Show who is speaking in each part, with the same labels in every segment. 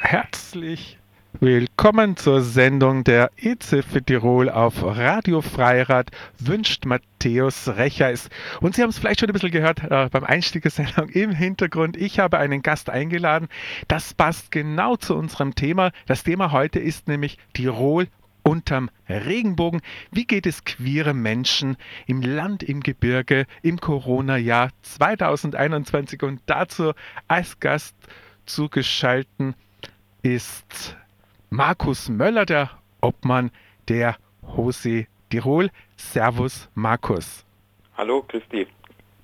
Speaker 1: Herzlich willkommen zur Sendung der EZ für Tirol auf Radio Freirad wünscht Matthäus Recheis. Und Sie haben es vielleicht schon ein bisschen gehört äh, beim Einstieg der Sendung im Hintergrund. Ich habe einen Gast eingeladen. Das passt genau zu unserem Thema. Das Thema heute ist nämlich Tirol unterm Regenbogen. Wie geht es queere Menschen im Land, im Gebirge, im Corona-Jahr 2021? Und dazu als Gast zugeschalten ist Markus Möller, der Obmann der Hose Tirol. Servus, Markus.
Speaker 2: Hallo, Christi.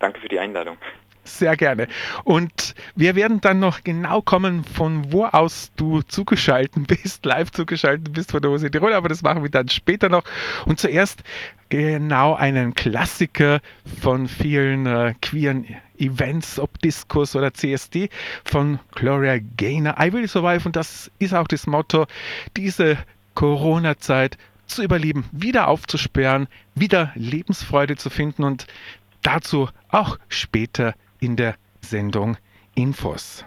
Speaker 2: Danke für die Einladung.
Speaker 1: Sehr gerne. Und wir werden dann noch genau kommen, von wo aus du zugeschaltet bist, live zugeschaltet bist von der Hose Tirol, aber das machen wir dann später noch. Und zuerst genau einen Klassiker von vielen äh, queeren Events, ob Diskus oder CSD, von Gloria Gaynor. I will survive und das ist auch das Motto, diese Corona-Zeit zu überleben, wieder aufzusperren, wieder Lebensfreude zu finden und dazu auch später in der Sendung Infos.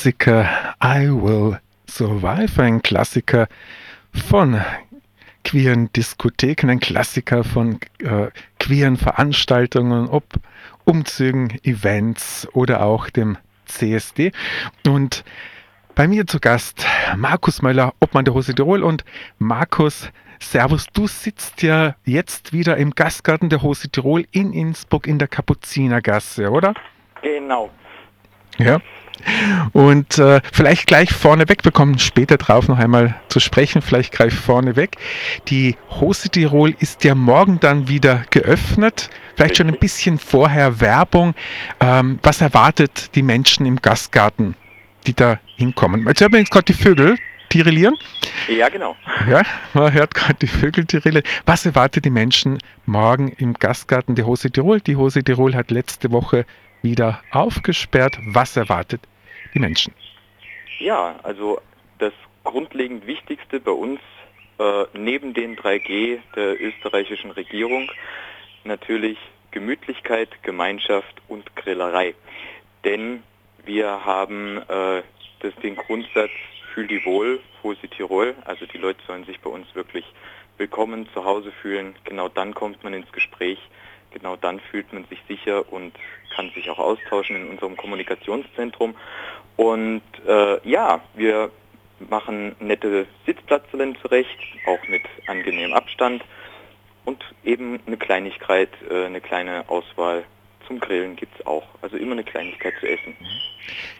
Speaker 1: Klassiker, I Will Survive, ein Klassiker von queeren Diskotheken, ein Klassiker von äh, queeren Veranstaltungen, ob Umzügen, Events oder auch dem CSD. Und bei mir zu Gast Markus Möller, Obmann der Hose Tirol. Und Markus, Servus, du sitzt ja jetzt wieder im Gastgarten der Hose Tirol in Innsbruck in der Kapuzinergasse, oder?
Speaker 2: Genau.
Speaker 1: Ja. Und äh, vielleicht gleich vorneweg, wir kommen später drauf noch einmal zu sprechen, vielleicht gleich vorneweg. Die Hose Tirol ist ja morgen dann wieder geöffnet. Vielleicht schon ein bisschen vorher Werbung. Ähm, was erwartet die Menschen im Gastgarten, die da hinkommen? Jetzt hört man jetzt gerade die Vögel tirillieren.
Speaker 2: Ja, genau.
Speaker 1: Ja, man hört gerade die Vögel tirillieren. Was erwartet die Menschen morgen im Gastgarten der Hose Tirol? Die Hose Tirol hat letzte Woche wieder aufgesperrt. Was erwartet die Menschen?
Speaker 2: Ja, also das grundlegend Wichtigste bei uns äh, neben den 3G der österreichischen Regierung natürlich Gemütlichkeit, Gemeinschaft und Grillerei. Denn wir haben äh, das, den Grundsatz Fühl die wohl, Hose Tirol. Also die Leute sollen sich bei uns wirklich willkommen zu Hause fühlen. Genau dann kommt man ins Gespräch. Genau dann fühlt man sich sicher und kann sich auch austauschen in unserem Kommunikationszentrum. Und äh, ja, wir machen nette Sitzplatzelen zurecht, auch mit angenehmem Abstand und eben eine Kleinigkeit, äh, eine kleine Auswahl zum Grillen gibt es auch. Also immer eine Kleinigkeit zu essen.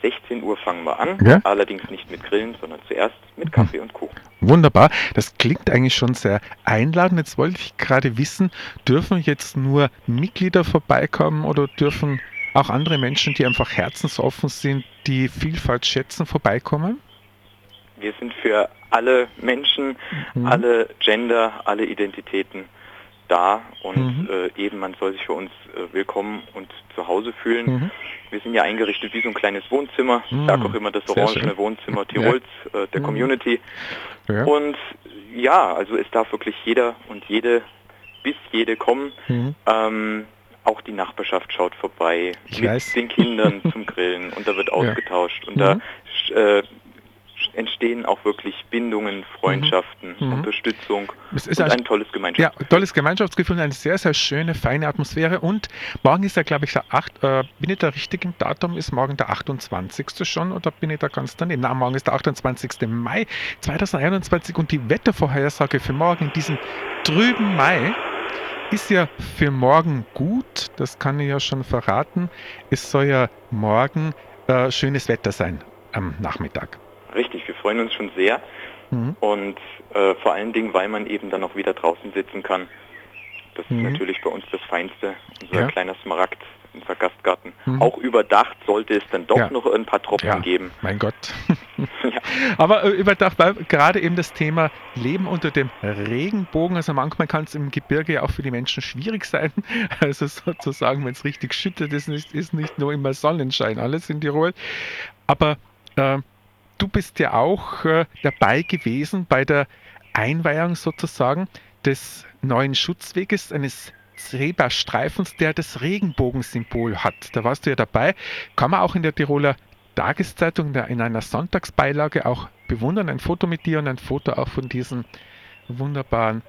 Speaker 2: 16 Uhr fangen wir an,
Speaker 1: Ja.
Speaker 2: allerdings nicht mit Grillen, sondern zuerst mit Kaffee und Kuchen.
Speaker 1: Wunderbar. Das klingt eigentlich schon sehr einladend. Jetzt wollte ich gerade wissen, dürfen jetzt nur Mitglieder vorbeikommen oder dürfen auch andere Menschen, die einfach herzensoffen sind, die Vielfalt schätzen, vorbeikommen?
Speaker 2: Wir sind für alle Menschen,
Speaker 1: Mhm.
Speaker 2: alle Gender, alle Identitäten da und
Speaker 1: Mhm.
Speaker 2: äh, eben man soll sich für uns äh, willkommen und zu Hause fühlen.
Speaker 1: Mhm.
Speaker 2: Wir sind ja eingerichtet wie so ein kleines Wohnzimmer.
Speaker 1: Mhm.
Speaker 2: sage auch immer das orangene
Speaker 1: schön.
Speaker 2: Wohnzimmer Tirols, äh, der
Speaker 1: Mhm.
Speaker 2: Community.
Speaker 1: Ja.
Speaker 2: Und ja, also es darf wirklich jeder und jede bis jede kommen.
Speaker 1: Mhm.
Speaker 2: Ähm, auch die Nachbarschaft schaut vorbei
Speaker 1: Ich
Speaker 2: mit
Speaker 1: weiß.
Speaker 2: den Kindern zum Grillen und da wird ausgetauscht und
Speaker 1: Mhm.
Speaker 2: da äh, entstehen auch wirklich Bindungen, Freundschaften,
Speaker 1: Mhm.
Speaker 2: Unterstützung
Speaker 1: Es ist
Speaker 2: und
Speaker 1: ein-
Speaker 2: tolles
Speaker 1: Ja,
Speaker 2: Gemeinschaftsgefühl.
Speaker 1: tolles Gemeinschaftsgefühl, eine sehr, sehr schöne, feine Atmosphäre. Und morgen ist ja, glaube ich, der 8. Äh, bin ich da richtig im Datum? Ist morgen der 28. schon oder bin ich da ganz daneben? Nein, morgen ist der 28. Mai 2021 und die Wettervorhersage für morgen, in diesem trüben Mai, ist ja für morgen gut. Das kann ich ja schon verraten. Es soll ja morgen äh, schönes Wetter sein am Nachmittag.
Speaker 2: Richtig, wir freuen uns schon sehr
Speaker 1: Mhm.
Speaker 2: und äh, vor allen Dingen, weil man eben dann auch wieder draußen sitzen kann. Das
Speaker 1: Mhm.
Speaker 2: ist natürlich bei uns das Feinste, unser
Speaker 1: Ja.
Speaker 2: kleiner Smaragd, unser Gastgarten.
Speaker 1: Mhm.
Speaker 2: Auch überdacht sollte es dann doch
Speaker 1: Ja.
Speaker 2: noch ein paar Tropfen
Speaker 1: Ja,
Speaker 2: geben.
Speaker 1: mein Gott.
Speaker 2: Ja.
Speaker 1: Aber äh, überdacht war gerade eben das Thema Leben unter dem Regenbogen. Also manchmal kann es im Gebirge ja auch für die Menschen schwierig sein. Also sozusagen, wenn es richtig schüttet, ist nicht, ist nicht nur immer Sonnenschein alles in Tirol. Aber äh, du bist ja auch äh, dabei gewesen bei der Einweihung sozusagen des neuen Schutzweges, eines Zebrastreifens, der das Regenbogensymbol hat. Da warst du ja dabei. Kann man auch in der Tiroler Tageszeitung in einer Sonntagsbeilage auch bewundern. Ein Foto mit dir und ein Foto auch von diesen wunderbaren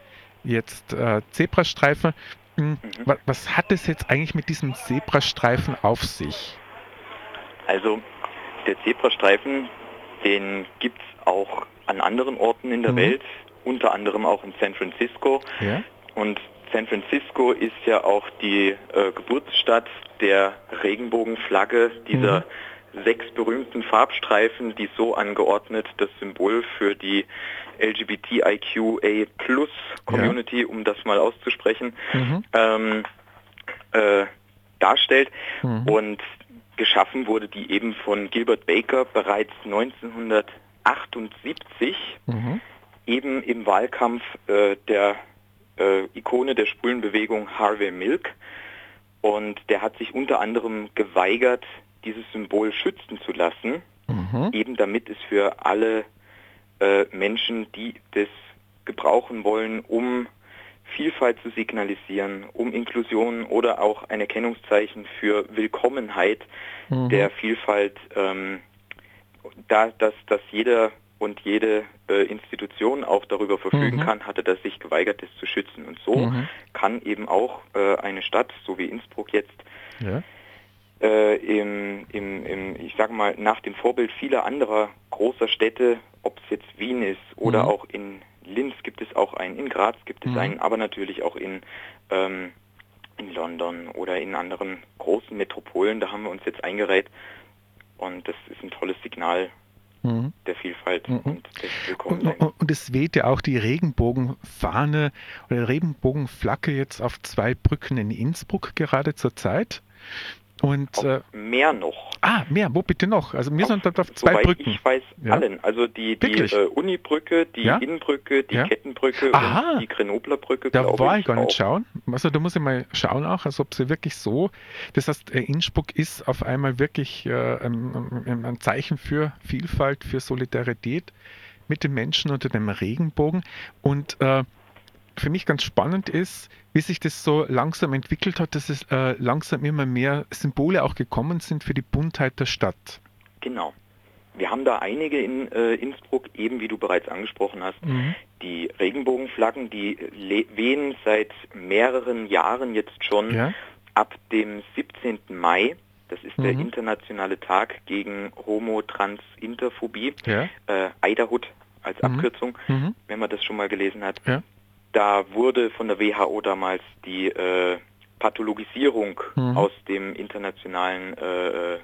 Speaker 1: jetzt äh, Zebrastreifen. Hm, wa- Was hat es jetzt eigentlich mit diesem Zebrastreifen auf sich?
Speaker 2: Also der Zebrastreifen, den gibt es auch an anderen Orten in der
Speaker 1: Mhm.
Speaker 2: Welt, unter anderem auch in San Francisco.
Speaker 1: Ja?
Speaker 2: Und San Francisco ist ja auch die äh, Geburtsstadt der Regenbogenflagge, dieser sechs berühmten Farbstreifen, die so angeordnet das Symbol für die LGBTIQA Plus Community, um das mal auszusprechen,
Speaker 1: Mhm.
Speaker 2: ähm, äh, darstellt.
Speaker 1: Mhm.
Speaker 2: Und geschaffen wurde die eben von Gilbert Baker bereits 1978
Speaker 1: Mhm.
Speaker 2: eben im Wahlkampf äh, der äh, Ikone der schwulen Bewegung Harvey Milk. Und der hat sich unter anderem geweigert, dieses Symbol schützen zu lassen,
Speaker 1: Mhm.
Speaker 2: eben damit es für alle äh, Menschen, die das gebrauchen wollen, um Vielfalt zu signalisieren, um Inklusion oder auch ein Erkennungszeichen für Willkommenheit
Speaker 1: Mhm.
Speaker 2: der Vielfalt, ähm, da, dass, dass jeder und jede äh, Institution auch darüber verfügen
Speaker 1: Mhm.
Speaker 2: kann, hatte das sich geweigert, das zu schützen. Und so
Speaker 1: Mhm.
Speaker 2: kann eben auch äh, eine Stadt, so wie Innsbruck jetzt,
Speaker 1: Ja.
Speaker 2: äh, im, im, im, ich sage mal, nach dem Vorbild vieler anderer großer Städte, ob es jetzt Wien ist oder
Speaker 1: Mhm.
Speaker 2: auch in Linz gibt es auch einen, in Graz gibt es
Speaker 1: Mhm.
Speaker 2: einen, aber natürlich auch in, ähm, in London oder in anderen großen Metropolen, da haben wir uns jetzt eingereiht und das ist ein tolles Signal
Speaker 1: Mhm.
Speaker 2: der Vielfalt
Speaker 1: Mhm.
Speaker 2: und des
Speaker 1: Und,
Speaker 2: Willkommenseins.
Speaker 1: und, und es weht ja auch die Regenbogenfahne oder Regenbogenflagge jetzt auf zwei Brücken in Innsbruck gerade zur Zeit. Und äh,
Speaker 2: Mehr noch.
Speaker 1: ah, mehr, wo bitte noch? Also wir sind auf zwei
Speaker 2: Soweit
Speaker 1: Brücken.
Speaker 2: ich weiß,
Speaker 1: Ja.
Speaker 2: allen. Also die, die äh, Unibrücke, die
Speaker 1: Ja?
Speaker 2: Innenbrücke, die
Speaker 1: Ja?
Speaker 2: Kettenbrücke
Speaker 1: Aha.
Speaker 2: und die Grenoblerbrücke,
Speaker 1: Da
Speaker 2: glaube
Speaker 1: war
Speaker 2: ich
Speaker 1: gar nicht
Speaker 2: auch.
Speaker 1: schauen. Also da muss ich mal schauen auch, als ob sie wirklich so. Das heißt, äh, Innsbruck ist auf einmal wirklich äh, ein, ein, ein Zeichen für Vielfalt, für Solidarität mit den Menschen unter dem Regenbogen. Und äh, für mich ganz spannend ist, wie sich das so langsam entwickelt hat, dass es äh, langsam immer mehr Symbole auch gekommen sind für die Buntheit der Stadt.
Speaker 2: Genau. Wir haben da einige in äh, Innsbruck, eben wie du bereits angesprochen hast.
Speaker 1: Mhm.
Speaker 2: Die Regenbogenflaggen, die wehen seit mehreren Jahren jetzt schon
Speaker 1: Ja,
Speaker 2: ab dem 17. Mai. Das ist der
Speaker 1: Mhm.
Speaker 2: internationale Tag gegen Homo-Trans-Interphobie.
Speaker 1: ja.
Speaker 2: Äh, IDAHUT als
Speaker 1: Mhm.
Speaker 2: Abkürzung,
Speaker 1: Mhm.
Speaker 2: wenn man das schon mal gelesen hat.
Speaker 1: Ja.
Speaker 2: Da wurde von der WHO damals die äh, Pathologisierung
Speaker 1: Mhm.
Speaker 2: aus dem internationalen äh,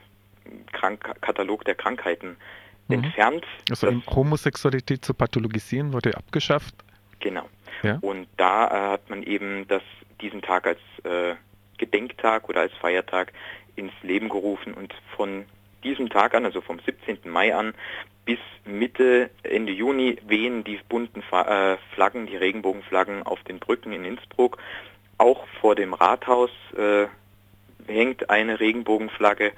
Speaker 2: Krank Katalog der Krankheiten
Speaker 1: Mhm.
Speaker 2: entfernt.
Speaker 1: Also
Speaker 2: Das-
Speaker 1: Homosexualität zu pathologisieren wurde abgeschafft.
Speaker 2: Genau.
Speaker 1: Ja.
Speaker 2: Und da äh, hat man eben das, diesen Tag als äh, Gedenktag oder als Feiertag ins Leben gerufen und von diesem Tag an, also vom 17. Mai an bis Mitte, Ende Juni wehen die bunten äh, Flaggen, die Regenbogenflaggen auf den Brücken in Innsbruck. Auch vor dem Rathaus äh, hängt eine Regenbogenflagge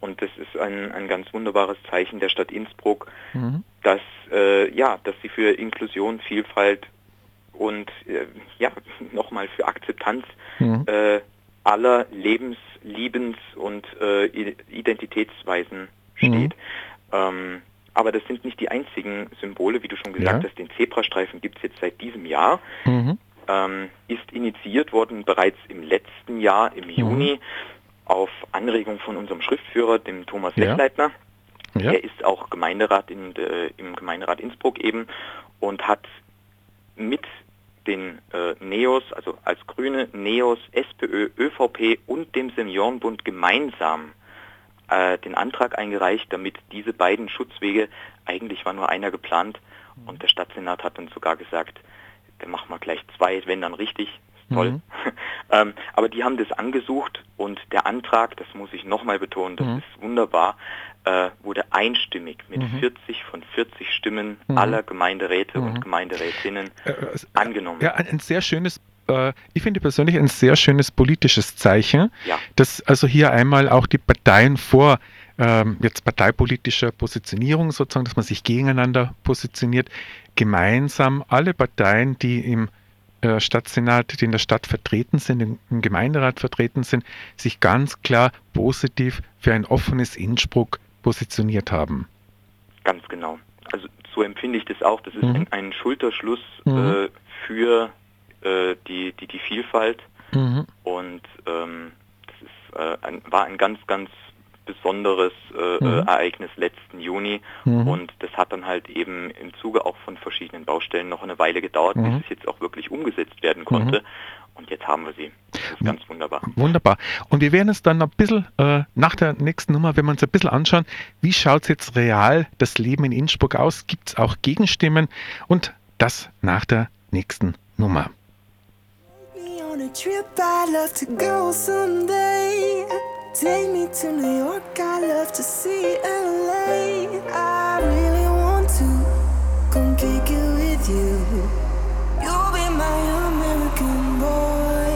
Speaker 2: und das ist ein, ein ganz wunderbares Zeichen der Stadt Innsbruck,
Speaker 1: Mhm.
Speaker 2: dass äh, ja, dass sie für Inklusion, Vielfalt und äh, ja nochmal für Akzeptanz
Speaker 1: Mhm.
Speaker 2: äh, aller Lebens-, Liebens- und äh, Identitätsweisen steht. Ähm, aber das sind nicht die einzigen Symbole, wie du schon gesagt
Speaker 1: Ja.
Speaker 2: hast. Den Zebrastreifen gibt es jetzt seit diesem Jahr.
Speaker 1: Mhm.
Speaker 2: Ähm, ist initiiert worden bereits im letzten Jahr, im Juni, auf Anregung von unserem Schriftführer, dem Thomas
Speaker 1: Ja.
Speaker 2: Lechleitner.
Speaker 1: Ja.
Speaker 2: Er ist auch Gemeinderat in, äh, im Gemeinderat Innsbruck eben und hat mit den äh, NEOS, also als Grüne, NEOS, SPÖ, ÖVP und dem Seniorenbund gemeinsam äh, den Antrag eingereicht, damit diese beiden Schutzwege, eigentlich war nur einer geplant und der Stadtsenat hat uns sogar gesagt, dann machen wir gleich zwei, wenn dann richtig. Ist Toll.
Speaker 1: Mhm.
Speaker 2: ähm, aber die haben das angesucht und der Antrag, das muss ich nochmal betonen, das
Speaker 1: Mhm.
Speaker 2: ist wunderbar, äh, wurde einstimmig mit
Speaker 1: Mhm.
Speaker 2: 40 von 40 Stimmen
Speaker 1: Mhm.
Speaker 2: aller Gemeinderäte
Speaker 1: Mhm.
Speaker 2: und Gemeinderätinnen
Speaker 1: Äh, äh,
Speaker 2: angenommen.
Speaker 1: Ja, ein, ein sehr schönes, äh, ich finde persönlich ein sehr schönes politisches Zeichen,
Speaker 2: Ja.
Speaker 1: dass also hier einmal auch die Parteien vor ähm, jetzt parteipolitischer Positionierung sozusagen, dass man sich gegeneinander positioniert, gemeinsam alle Parteien, die im äh, Stadtsenat, die in der Stadt vertreten sind, im, im Gemeinderat vertreten sind, sich ganz klar positiv für ein offenes Innsbruck positioniert haben.
Speaker 2: Ganz genau. Also so empfinde ich das auch. Das ist
Speaker 1: Mhm.
Speaker 2: ein, ein Schulterschluss
Speaker 1: Mhm.
Speaker 2: äh, für äh, die, die, die Vielfalt
Speaker 1: Mhm.
Speaker 2: und ähm, das ist, äh, ein, war ein ganz, ganz besonderes äh,
Speaker 1: Mhm.
Speaker 2: äh, Ereignis letzten Juni
Speaker 1: Mhm.
Speaker 2: und das hat dann halt eben im Zuge auch von verschiedenen Baustellen noch eine Weile gedauert,
Speaker 1: Mhm.
Speaker 2: bis es jetzt auch wirklich umgesetzt werden konnte und jetzt haben wir sie. Das ist ganz wunderbar.
Speaker 1: Wunderbar. Und wir werden es dann ein bisschen äh, nach der nächsten Nummer, wenn wir uns ein bisschen anschauen, wie schaut es jetzt real das Leben in Innsbruck aus? Gibt es auch Gegenstimmen? Und das nach der nächsten Nummer.
Speaker 3: Me on a trip I'd love to go someday. Take me to New York, I'd love to see LA. I really want to come kick it with you. You'll be my American boy.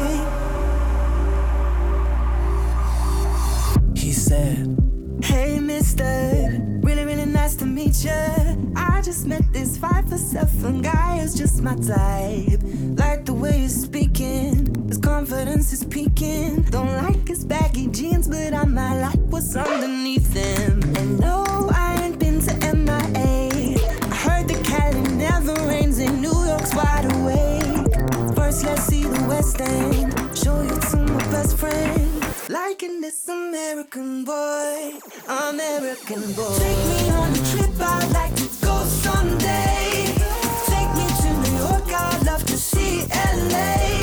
Speaker 3: He said, Hey, mister, really, really nice to meet you. I just met this five for seven guy who's just my type. Like the way you're speaking, confidence is peaking. Don't like his baggy jeans, but I might like what's underneath them. And no, I ain't been to MIA. I heard the Cali never rains and New York's wide awake. First, let's see the West End. Show you to my best friend. Liking this American boy, American boy. Take me on a trip, I'd like to go someday. Take me to New York, I'd love to see LA.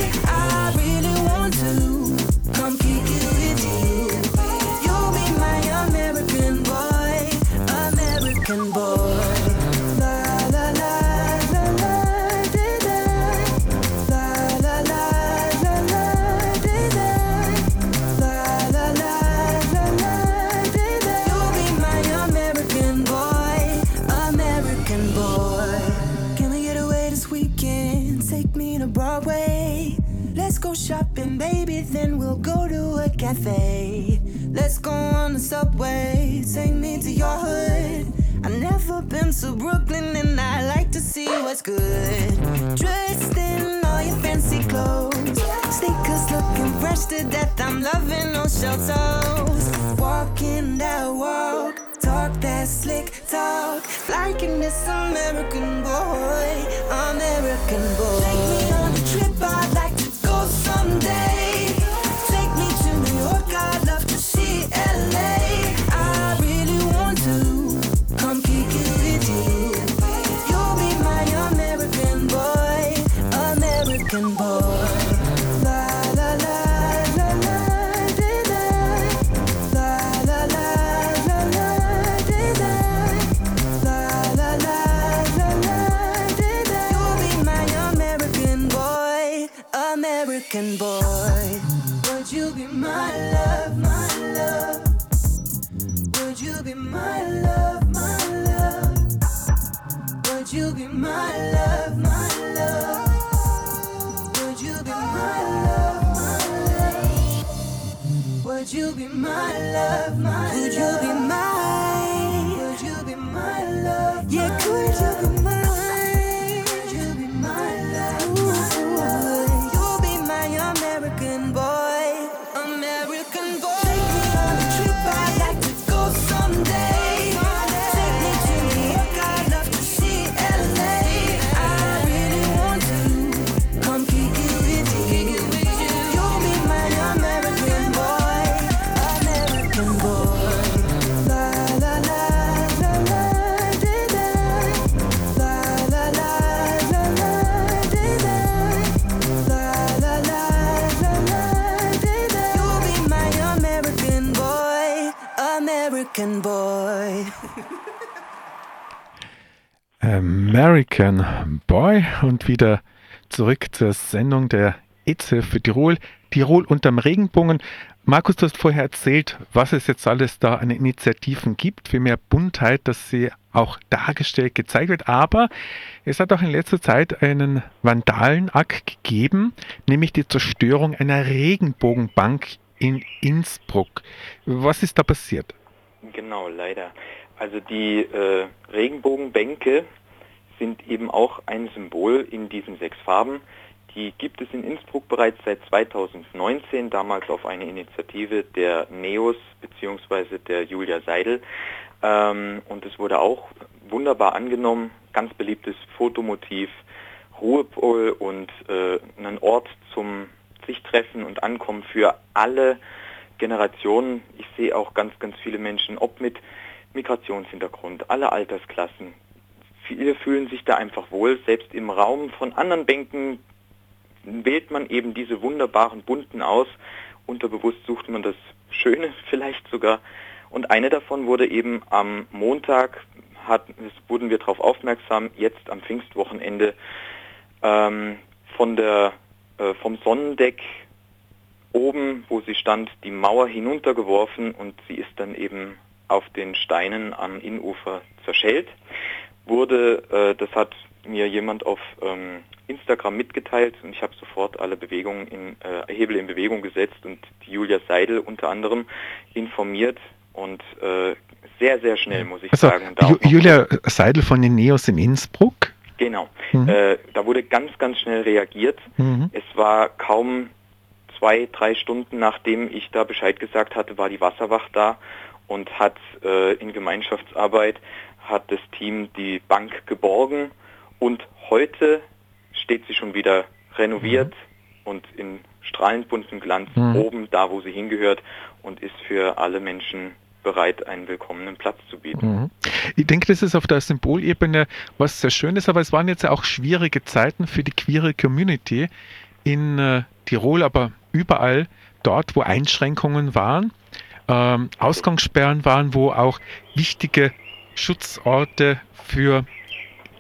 Speaker 3: Then we'll go to a cafe. Let's go on the subway. Take me to your hood. I've never been to Brooklyn and I like to see what's good. Dressed in all your fancy clothes. Sneakers looking fresh to death. I'm loving those shell toes. Walking that walk. Talk that slick talk. Liking this American boy. American boy. Be my love, my Could you be mine? American boy. American Boy
Speaker 1: und wieder zurück zur Sendung der EZE für Tirol. Tirol unterm Regenbogen. Markus, du hast vorher erzählt, was es jetzt alles da an Initiativen gibt für mehr Buntheit, dass sie auch dargestellt, gezeigt wird. Aber es hat auch in letzter Zeit einen Vandalenakt gegeben, nämlich die Zerstörung einer Regenbogenbank in Innsbruck. Was ist da passiert?
Speaker 2: Genau, leider. Also die äh, Regenbogenbänke sind eben auch ein Symbol in diesen sechs Farben. Die gibt es in Innsbruck bereits seit 2019, damals auf eine Initiative der NEOS bzw. der Julia Seidel. Ähm, und es wurde auch wunderbar angenommen, ganz beliebtes Fotomotiv, Ruhepol und äh, ein Ort zum sich treffen und ankommen für alle Generationen. Ich sehe auch ganz, ganz viele Menschen, ob mit Migrationshintergrund, alle Altersklassen. Viele fühlen sich da einfach wohl. Selbst im Raum von anderen Bänken wählt man eben diese wunderbaren bunten aus. Unterbewusst sucht man das Schöne vielleicht sogar. Und eine davon wurde eben am Montag, hat, wurden wir darauf aufmerksam, jetzt am Pfingstwochenende ähm, von der, äh, vom Sonnendeck oben, wo sie stand, die Mauer hinuntergeworfen und sie ist dann eben auf den Steinen am Innufer zerschellt. Wurde, äh, das hat mir jemand auf ähm, Instagram mitgeteilt und ich habe sofort alle Bewegungen in äh, Hebel in Bewegung gesetzt und die Julia Seidel unter anderem informiert, und äh, sehr, sehr schnell, muss ich
Speaker 1: Also
Speaker 2: sagen. Da
Speaker 1: Ju Julia Seidel von den Neos in Innsbruck.
Speaker 2: Genau.
Speaker 1: Mhm.
Speaker 2: Äh, da wurde ganz, ganz schnell reagiert.
Speaker 1: Mhm.
Speaker 2: Es war kaum zwei, drei Stunden nachdem ich da Bescheid gesagt hatte, war die Wasserwacht da und hat äh, in Gemeinschaftsarbeit hat das Team die Bank geborgen und heute steht sie schon wieder renoviert und in strahlend buntem Glanz
Speaker 1: Mhm.
Speaker 2: oben da, wo sie hingehört und ist für alle Menschen bereit, einen willkommenen Platz zu bieten.
Speaker 1: Mhm. Ich denke, das ist auf der Symbolebene was sehr Schönes, aber es waren jetzt ja auch schwierige Zeiten für die queere Community in äh, Tirol, aber überall dort, wo Einschränkungen waren, ähm, Ausgangssperren waren, wo auch wichtige Schutzorte für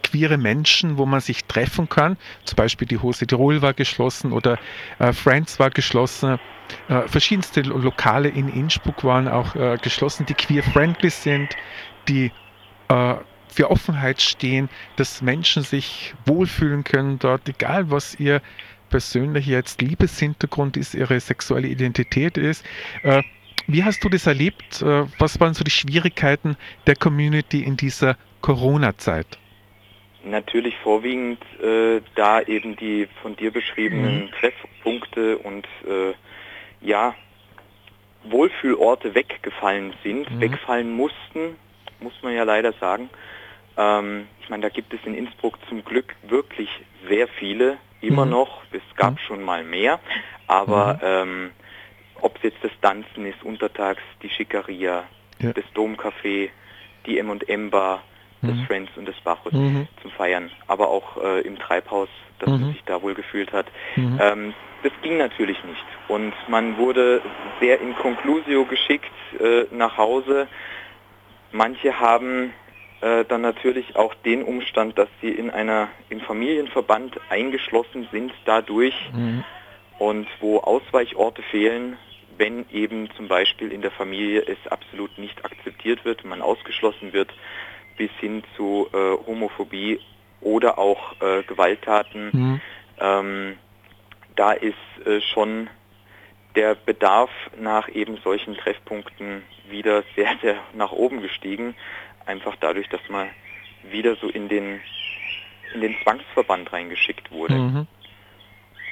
Speaker 1: queere Menschen, wo man sich treffen kann. Zum Beispiel die Hose Tirol war geschlossen oder äh, Friends war geschlossen. Äh, verschiedenste Lo- Lokale in Innsbruck waren auch äh, geschlossen, die queer-friendly sind, die äh, für Offenheit stehen, dass Menschen sich wohlfühlen können dort, egal was ihr persönlicher jetzt Liebeshintergrund ist, ihre sexuelle Identität ist. Äh, wie hast du das erlebt? Äh, was waren so die Schwierigkeiten der Community in dieser Corona-Zeit?
Speaker 2: Natürlich vorwiegend äh, da eben die von dir beschriebenen
Speaker 1: Mhm.
Speaker 2: Treffpunkte und äh, ja, Wohlfühlorte weggefallen sind,
Speaker 1: Mhm.
Speaker 2: wegfallen mussten, muss man ja leider sagen. Ähm, ich meine, da gibt es in Innsbruck zum Glück wirklich sehr viele, immer
Speaker 1: Mhm.
Speaker 2: noch. Es gab
Speaker 1: Mhm.
Speaker 2: schon mal mehr, aber ähm, ob es jetzt das Tanzen ist, untertags die Schickeria,
Speaker 1: Ja.
Speaker 2: das Domcafé, die M&M Bar, das
Speaker 1: Mhm.
Speaker 2: Friends und das Bacchus
Speaker 1: Mhm.
Speaker 2: zum Feiern, aber auch äh, im Treibhaus, dass
Speaker 1: Mhm.
Speaker 2: man sich da wohl gefühlt hat.
Speaker 1: Mhm.
Speaker 2: Ähm, das ging natürlich nicht und man wurde sehr in Conclusio geschickt äh, nach Hause. Manche haben äh, dann natürlich auch den Umstand, dass sie in einer im Familienverband eingeschlossen sind dadurch
Speaker 1: Mhm.
Speaker 2: und wo Ausweichorte fehlen, wenn eben zum Beispiel in der Familie es absolut nicht akzeptiert wird, man ausgeschlossen wird, bis hin zu äh, Homophobie oder auch äh, Gewalttaten.
Speaker 1: Mhm.
Speaker 2: Ähm, da ist äh, schon der Bedarf nach eben solchen Treffpunkten wieder sehr, sehr nach oben gestiegen. Einfach dadurch, dass man wieder so in den, in den Zwangsverband reingeschickt wurde.
Speaker 1: Mhm.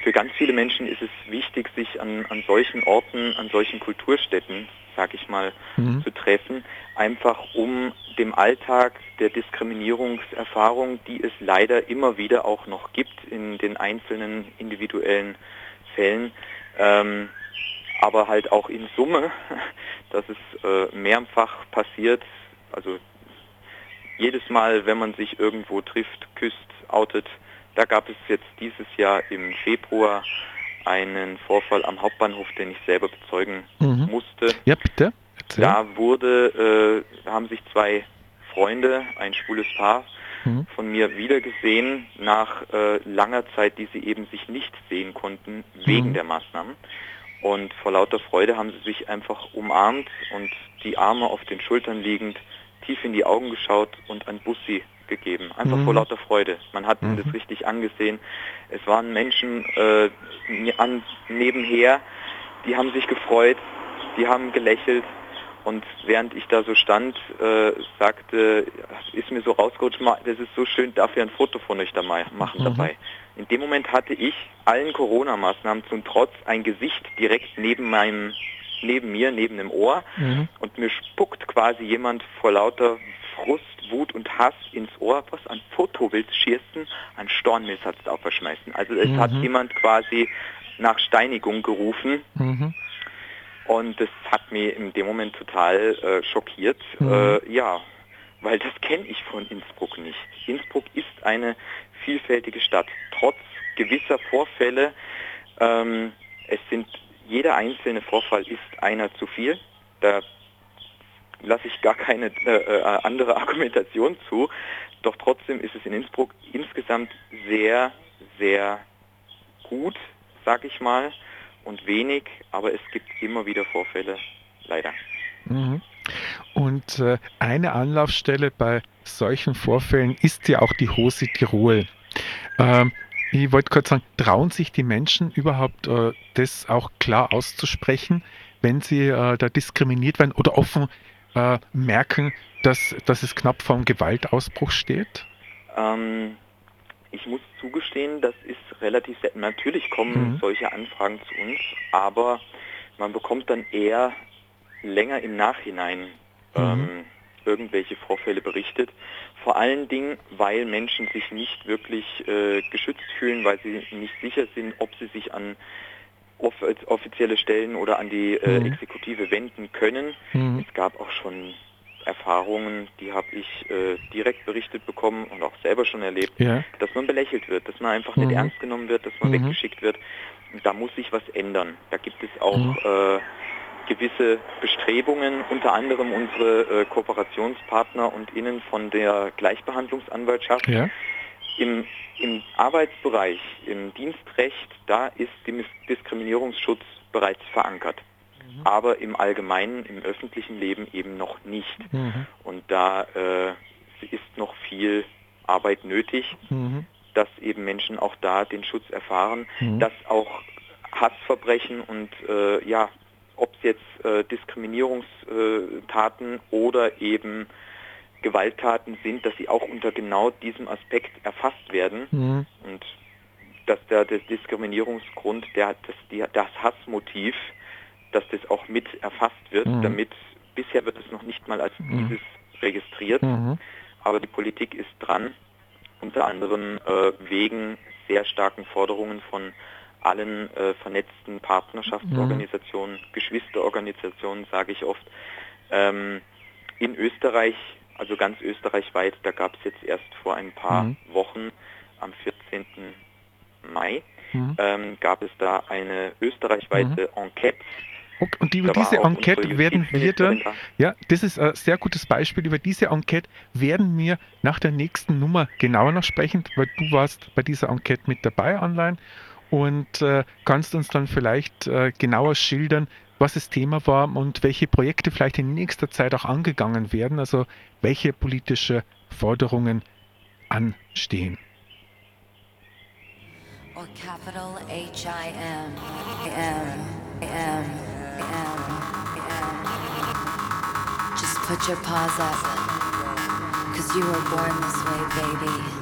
Speaker 2: Für ganz viele Menschen ist es wichtig, sich an, an solchen Orten, an solchen Kulturstätten, sag ich mal,
Speaker 1: Mhm.
Speaker 2: zu treffen, einfach um dem Alltag der Diskriminierungserfahrung, die es leider immer wieder auch noch gibt in den einzelnen individuellen Fällen, ähm, aber halt auch in Summe, dass es äh, mehrfach passiert, also jedes Mal, wenn man sich irgendwo trifft, küsst, outet, da gab es jetzt dieses Jahr im Februar einen Vorfall am Hauptbahnhof, den ich selber bezeugen
Speaker 1: Mhm.
Speaker 2: musste.
Speaker 1: Ja, bitte. Erzähl.
Speaker 2: Da wurde, äh, haben sich zwei Freunde, ein schwules Paar,
Speaker 1: Mhm.
Speaker 2: von mir wiedergesehen nach äh, langer Zeit, die sie eben sich nicht sehen konnten wegen
Speaker 1: Mhm.
Speaker 2: der Maßnahmen. Und vor lauter Freude haben sie sich einfach umarmt und die Arme auf den Schultern liegend tief in die Augen geschaut und ein Bussi gegeben. Einfach
Speaker 1: Mhm.
Speaker 2: vor lauter Freude. Man hat
Speaker 1: Mhm.
Speaker 2: das richtig angesehen. Es waren Menschen äh, an, nebenher, die haben sich gefreut, die haben gelächelt und während ich da so stand, äh, sagte, ist mir so rausgerutscht, "Ma, das ist so schön, darf ich ein Foto von euch da mal machen
Speaker 1: Mhm.
Speaker 2: dabei. In dem Moment hatte ich allen Corona-Maßnahmen zum Trotz ein Gesicht direkt neben meinem, neben mir, neben dem Ohr
Speaker 1: Mhm.
Speaker 2: und mir spuckt quasi jemand vor lauter Frust, Wut und Hass ins Ohr, was ein Foto willst schießen, ein Stornmesser auf verschmeißen. Also es hat
Speaker 1: Mhm.
Speaker 2: jemand quasi nach Steinigung gerufen
Speaker 1: Mhm.
Speaker 2: und das hat mich in dem Moment total äh, schockiert.
Speaker 1: Mhm.
Speaker 2: Äh, ja, weil das kenne ich von Innsbruck nicht. Innsbruck ist eine vielfältige Stadt. Trotz gewisser Vorfälle, ähm, es sind jeder einzelne Vorfall ist einer zu viel. Da lasse ich gar keine äh, äh, andere Argumentation zu. Doch trotzdem ist es in Innsbruck insgesamt sehr, sehr gut, sag ich mal, und wenig, aber es gibt immer wieder Vorfälle, leider.
Speaker 1: Mhm. Und äh, eine Anlaufstelle bei solchen Vorfällen ist ja auch die Hose Tirol. Ähm, ich wollte kurz sagen, trauen sich die Menschen überhaupt, äh, das auch klar auszusprechen, wenn sie äh, da diskriminiert werden oder offen äh, merken, dass, dass es knapp vorm Gewaltausbruch steht?
Speaker 2: Ähm, ich muss zugestehen, das ist relativ selten. Natürlich kommen
Speaker 1: Mhm.
Speaker 2: solche Anfragen zu uns, aber man bekommt dann eher länger im Nachhinein ähm, irgendwelche Vorfälle berichtet. Vor allen Dingen, weil Menschen sich nicht wirklich äh, geschützt fühlen, weil sie nicht sicher sind, ob sie sich an off offizielle Stellen oder an die äh,
Speaker 1: Mhm.
Speaker 2: Exekutive wenden können.
Speaker 1: Mhm.
Speaker 2: Es gab auch schon Erfahrungen, die habe ich äh, direkt berichtet bekommen und auch selber schon erlebt,
Speaker 1: Ja.
Speaker 2: dass man belächelt wird, dass man einfach
Speaker 1: Mhm.
Speaker 2: nicht ernst genommen wird, dass man
Speaker 1: Mhm.
Speaker 2: weggeschickt wird. Da muss sich was ändern. Da gibt es auch
Speaker 1: Mhm.
Speaker 2: äh, gewisse Bestrebungen, unter anderem unsere äh, Kooperationspartner und Innen von der Gleichbehandlungsanwaltschaft.
Speaker 1: Ja.
Speaker 2: Im, Im Arbeitsbereich, im Dienstrecht, da ist Dis- Diskriminierungsschutz bereits verankert. Aber im Allgemeinen, im öffentlichen Leben eben noch nicht.
Speaker 1: Mhm.
Speaker 2: Und da äh, ist noch viel Arbeit nötig,
Speaker 1: Mhm.
Speaker 2: dass eben Menschen auch da den Schutz erfahren,
Speaker 1: Mhm.
Speaker 2: dass auch Hassverbrechen und äh, ja, ob es jetzt äh, Diskriminierungstaten oder eben Gewalttaten sind, dass sie auch unter genau diesem Aspekt erfasst werden
Speaker 1: Mhm.
Speaker 2: und dass der, der Diskriminierungsgrund, der, das, die, das Hassmotiv, dass das auch mit erfasst wird,
Speaker 1: Mhm.
Speaker 2: damit bisher wird es noch nicht mal als
Speaker 1: Mhm.
Speaker 2: dieses registriert,
Speaker 1: Mhm.
Speaker 2: aber die Politik ist dran, unter anderem äh, wegen sehr starken Forderungen von allen äh, vernetzten Partnerschaftsorganisationen, Geschwisterorganisationen, sage ich oft. Ähm, in Österreich, also ganz österreichweit, da gab es jetzt erst vor ein paar
Speaker 1: Mhm.
Speaker 2: Wochen, am 14. Mai,
Speaker 1: Mhm.
Speaker 2: ähm, gab es da eine österreichweite Enquete.
Speaker 1: Und, und über
Speaker 2: Da war
Speaker 1: diese Enquete werden wir dann, ja, das ist ein sehr gutes Beispiel, über diese Enquete werden wir nach der nächsten Nummer genauer noch sprechen, weil du warst bei dieser Enquete mit dabei online und äh, kannst uns dann vielleicht äh, genauer schildern, was das Thema war und welche Projekte vielleicht in nächster Zeit auch angegangen werden, also welche politische Forderungen anstehen.
Speaker 4: or capital H I M M M M M. Just put your paws up, cause you were born this way, baby.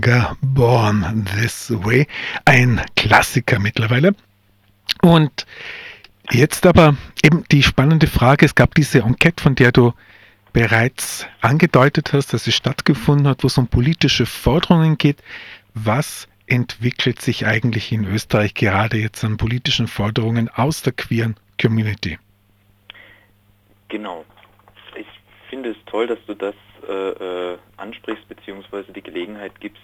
Speaker 1: Gaga Born This Way. Ein Klassiker mittlerweile. Und jetzt aber eben die spannende Frage, es gab diese Enquete, von der du bereits angedeutet hast, dass sie stattgefunden hat, wo es um politische Forderungen geht. Was entwickelt sich eigentlich in Österreich gerade jetzt an politischen Forderungen aus der queeren Community?
Speaker 2: Genau. Ich finde es toll, dass du das äh, äh, ansprichst, beziehungsweise die Gelegenheit gibst,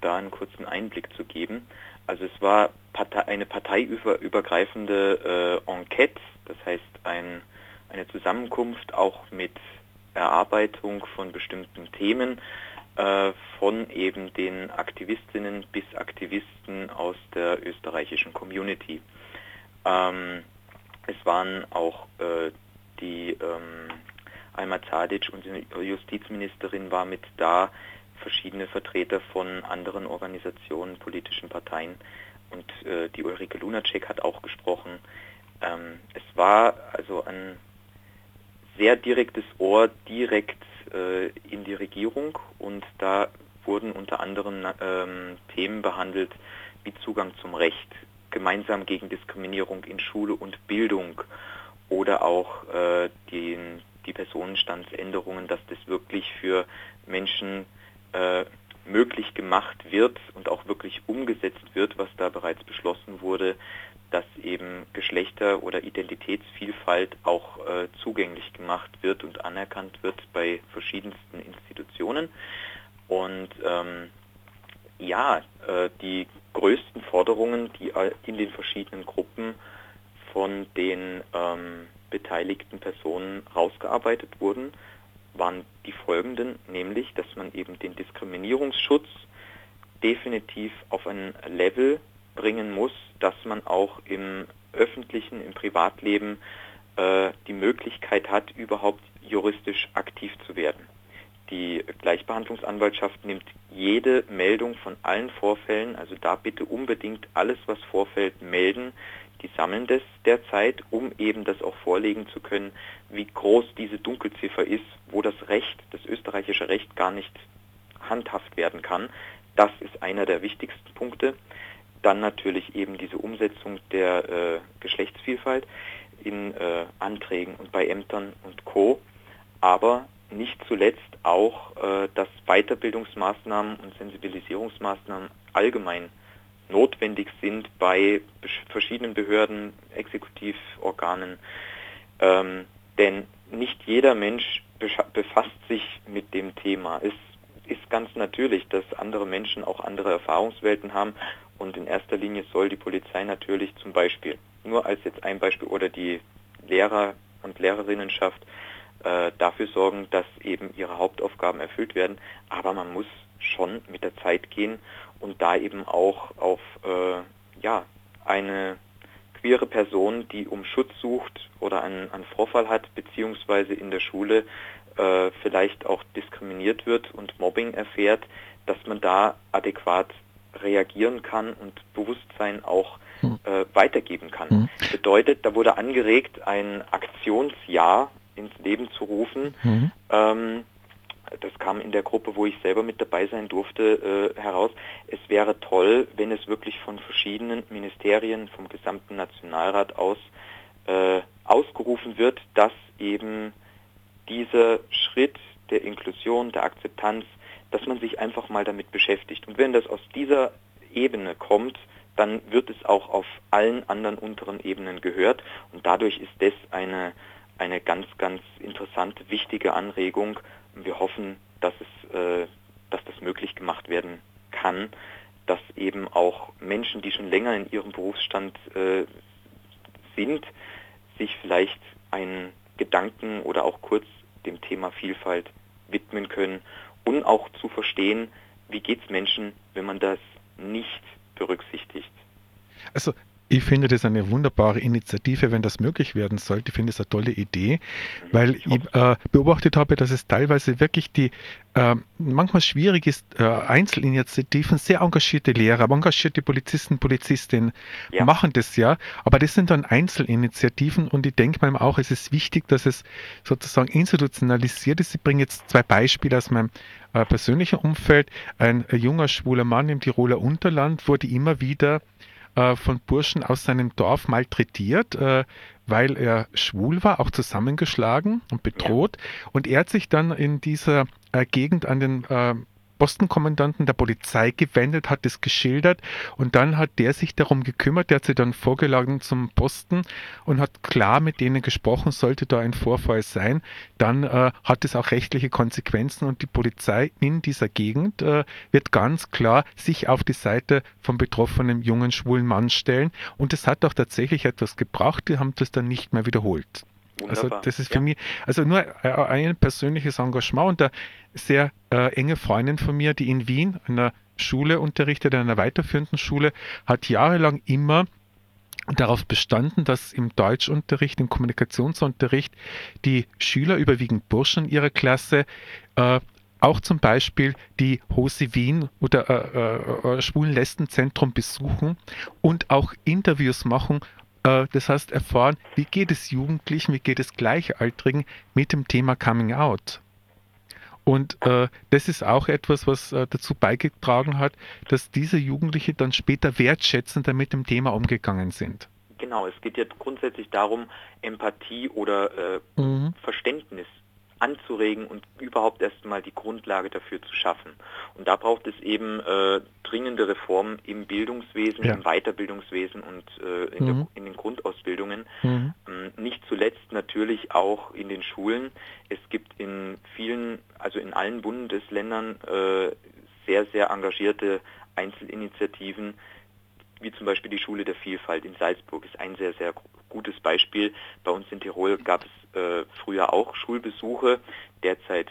Speaker 2: da einen kurzen Einblick zu geben. Also es war Partei, eine parteiübergreifende äh, Enquete, das heißt ein, eine Zusammenkunft auch mit Erarbeitung von bestimmten Themen äh, von eben den Aktivistinnen bis Aktivisten aus der österreichischen Community. Ähm, es waren auch äh, die ähm, Alma Zadic, unsere Justizministerin, war mit da, verschiedene Vertreter von anderen Organisationen, politischen Parteien. Und äh, die Ulrike Lunacek hat auch gesprochen. Ähm, es war also ein sehr direktes Ohr direkt äh, in die Regierung. Und da wurden unter anderem ähm, Themen behandelt wie Zugang zum Recht, gemeinsam gegen Diskriminierung in Schule und Bildung oder auch äh, die, die Personenstandsänderungen, dass das wirklich für Menschen äh, möglich gemacht wird und auch wirklich umgesetzt wird, was da bereits beschlossen wurde, dass eben Geschlechter- oder Identitätsvielfalt auch äh, zugänglich gemacht wird und anerkannt wird bei verschiedensten Institutionen. Und ähm, ja, äh, die größten Forderungen, die in den verschiedenen Gruppen von den ähm, beteiligten Personen rausgearbeitet wurden, waren die folgenden, nämlich, dass man eben den Diskriminierungsschutz definitiv auf ein Level bringen muss, dass man auch im öffentlichen, im Privatleben äh, die Möglichkeit hat, überhaupt juristisch aktiv zu werden. Die Gleichbehandlungsanwaltschaft nimmt jede Meldung von allen Vorfällen, also da bitte unbedingt alles, was vorfällt, melden. Die sammeln das derzeit, um eben das auch vorlegen zu können, wie groß diese Dunkelziffer ist, wo das Recht, das österreichische Recht gar nicht handhaft werden kann. Das ist einer der wichtigsten Punkte. Dann natürlich eben diese Umsetzung der äh, Geschlechtsvielfalt in äh, Anträgen und bei Ämtern und Co. Aber nicht zuletzt auch, äh, dass Weiterbildungsmaßnahmen und Sensibilisierungsmaßnahmen allgemein notwendig sind bei verschiedenen Behörden, Exekutivorganen. Ähm, denn nicht jeder Mensch befasst sich mit dem Thema. Es ist ganz natürlich, dass andere Menschen auch andere Erfahrungswelten haben und in erster Linie soll die Polizei natürlich zum Beispiel, nur als jetzt ein Beispiel, oder die Lehrer und Lehrerinnenschaft äh, dafür sorgen, dass eben ihre Hauptaufgaben erfüllt werden. Aber man muss schon mit der Zeit gehen und da eben auch auf äh, ja, eine queere Person, die um Schutz sucht oder einen, einen Vorfall hat, beziehungsweise in der Schule äh, vielleicht auch diskriminiert wird und Mobbing erfährt, dass man da adäquat reagieren kann und Bewusstsein auch äh, weitergeben kann.
Speaker 1: Mhm.
Speaker 2: Bedeutet, da wurde angeregt, ein Aktionsjahr ins Leben zu rufen.
Speaker 1: Mhm.
Speaker 2: Ähm, das kam in der Gruppe, wo ich selber mit dabei sein durfte, äh, heraus. Es wäre toll, wenn es wirklich von verschiedenen Ministerien, vom gesamten Nationalrat aus äh, ausgerufen wird, dass eben dieser Schritt der Inklusion, der Akzeptanz, dass man sich einfach mal damit beschäftigt. Und wenn das aus dieser Ebene kommt, dann wird es auch auf allen anderen unteren Ebenen gehört. Und dadurch ist das eine, eine ganz, ganz interessante, wichtige Anregung. Wir hoffen, dass, es, äh, dass das möglich gemacht werden kann, dass eben auch Menschen, die schon länger in ihrem Berufsstand äh, sind, sich vielleicht einen Gedanken oder auch kurz dem Thema Vielfalt widmen können und auch zu verstehen, wie geht es Menschen, wenn man das nicht berücksichtigt.
Speaker 1: Also ich finde das eine wunderbare Initiative, wenn das möglich werden sollte. Ich finde es eine tolle Idee, weil ich äh, beobachtet habe, dass es teilweise wirklich die äh, manchmal schwierig ist, äh, Einzelinitiativen, sehr engagierte Lehrer, engagierte Polizisten, Polizistinnen
Speaker 2: Ja.
Speaker 1: machen das ja, aber das sind dann Einzelinitiativen und ich denke mir auch, es ist wichtig, dass es sozusagen institutionalisiert ist. Ich bringe jetzt zwei Beispiele aus meinem äh, persönlichen Umfeld. Ein, äh, junger schwuler Mann im Tiroler Unterland wurde immer wieder äh, von Burschen aus seinem Dorf malträtiert, äh, weil er schwul war, auch zusammengeschlagen und bedroht. Und er hat sich dann in dieser äh, Gegend an den äh, Postenkommandanten der Polizei gewendet, hat es geschildert. Und dann hat der sich darum gekümmert, der hat sich dann vorgeladen zum Posten und hat klar mit denen gesprochen, sollte da ein Vorfall sein, dann äh, hat es auch rechtliche Konsequenzen und die Polizei in dieser Gegend äh, wird ganz klar sich auf die Seite vom betroffenen jungen schwulen Mann stellen. Und es hat auch tatsächlich etwas gebracht, die haben das dann nicht mehr wiederholt. Also
Speaker 2: Wunderbar.
Speaker 1: das ist für
Speaker 2: Ja.
Speaker 1: mich, also nur äh, ein persönliches Engagement und eine sehr äh, enge Freundin von mir, die in Wien an einer Schule unterrichtet, an einer weiterführenden Schule, hat jahrelang immer darauf bestanden, dass im Deutschunterricht, im Kommunikationsunterricht die Schüler, überwiegend Burschen ihrer Klasse, äh, auch zum Beispiel die Hose Wien oder äh, äh, äh, Schwulen-Lesben-Zentrum besuchen und auch Interviews machen. Äh, das heißt, erfahren, wie geht es Jugendlichen, wie geht es Gleichaltrigen mit dem Thema Coming Out. Und äh, das ist auch etwas, was äh, dazu beigetragen hat, dass diese Jugendliche dann später wertschätzender mit dem Thema umgegangen sind.
Speaker 2: Genau, es geht jetzt grundsätzlich darum, Empathie oder äh,
Speaker 1: Mhm.
Speaker 2: Verständnis anzuregen und überhaupt erstmal die Grundlage dafür zu schaffen. Und da braucht es eben äh, dringende Reformen im Bildungswesen,
Speaker 1: Ja.
Speaker 2: im Weiterbildungswesen und äh, in, der,
Speaker 1: Mhm.
Speaker 2: in den Grundausbildungen.
Speaker 1: Mhm.
Speaker 2: Ähm, Nicht zuletzt natürlich auch in den Schulen. Es gibt in vielen, also in allen Bundesländern äh, sehr, sehr engagierte Einzelinitiativen, wie zum Beispiel die Schule der Vielfalt in Salzburg ist ein sehr, sehr gu- gutes Beispiel. Bei uns in Tirol gab es äh, früher auch Schulbesuche, derzeit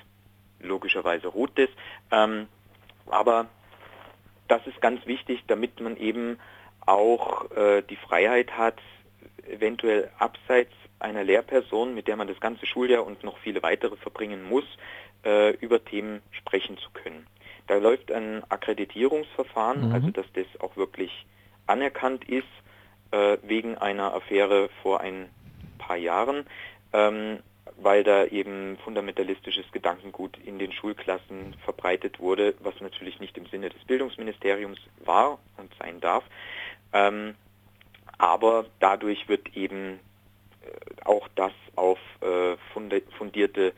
Speaker 2: logischerweise ruht es. Ähm, aber das ist ganz wichtig, damit man eben auch äh, die Freiheit hat, eventuell abseits einer Lehrperson, mit der man das ganze Schuljahr und noch viele weitere verbringen muss, äh, über Themen sprechen zu können. Da läuft ein Akkreditierungsverfahren,
Speaker 1: Mhm.
Speaker 2: also dass das auch wirklich anerkannt ist, äh, wegen einer Affäre vor ein paar Jahren, ähm, weil da eben fundamentalistisches Gedankengut in den Schulklassen verbreitet wurde, was natürlich nicht im Sinne des Bildungsministeriums war und sein darf. Ähm, aber dadurch wird eben äh, auch das auf äh, fundierte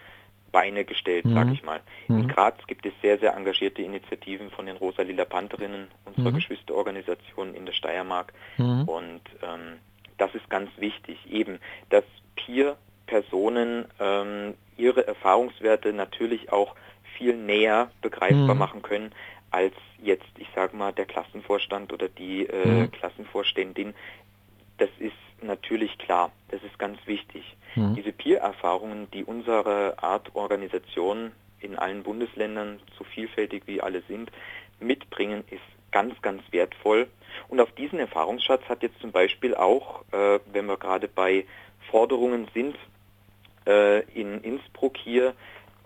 Speaker 2: Beine gestellt,
Speaker 1: Mhm.
Speaker 2: sage ich mal. In
Speaker 1: Mhm.
Speaker 2: Graz gibt es sehr, sehr engagierte Initiativen von den Rosa-Lila Pantherinnen, unserer
Speaker 1: Mhm.
Speaker 2: Geschwisterorganisation in der Steiermark.
Speaker 1: Mhm.
Speaker 2: Und ähm, das ist ganz wichtig, eben, dass Peer-Personen ähm, ihre Erfahrungswerte natürlich auch viel näher begreifbar
Speaker 1: Mhm.
Speaker 2: machen können, als jetzt, ich sage mal, der Klassenvorstand oder die äh,
Speaker 1: Mhm.
Speaker 2: Klassenvorständin. Das ist natürlich klar, das ist ganz wichtig.
Speaker 1: Mhm.
Speaker 2: Diese Peer-Erfahrungen, die unsere Art Organisation in allen Bundesländern, so vielfältig wie alle sind, mitbringen, ist ganz, ganz wertvoll. Und auf diesen Erfahrungsschatz hat jetzt zum Beispiel auch, äh, wenn wir gerade bei Forderungen sind, äh, in Innsbruck hier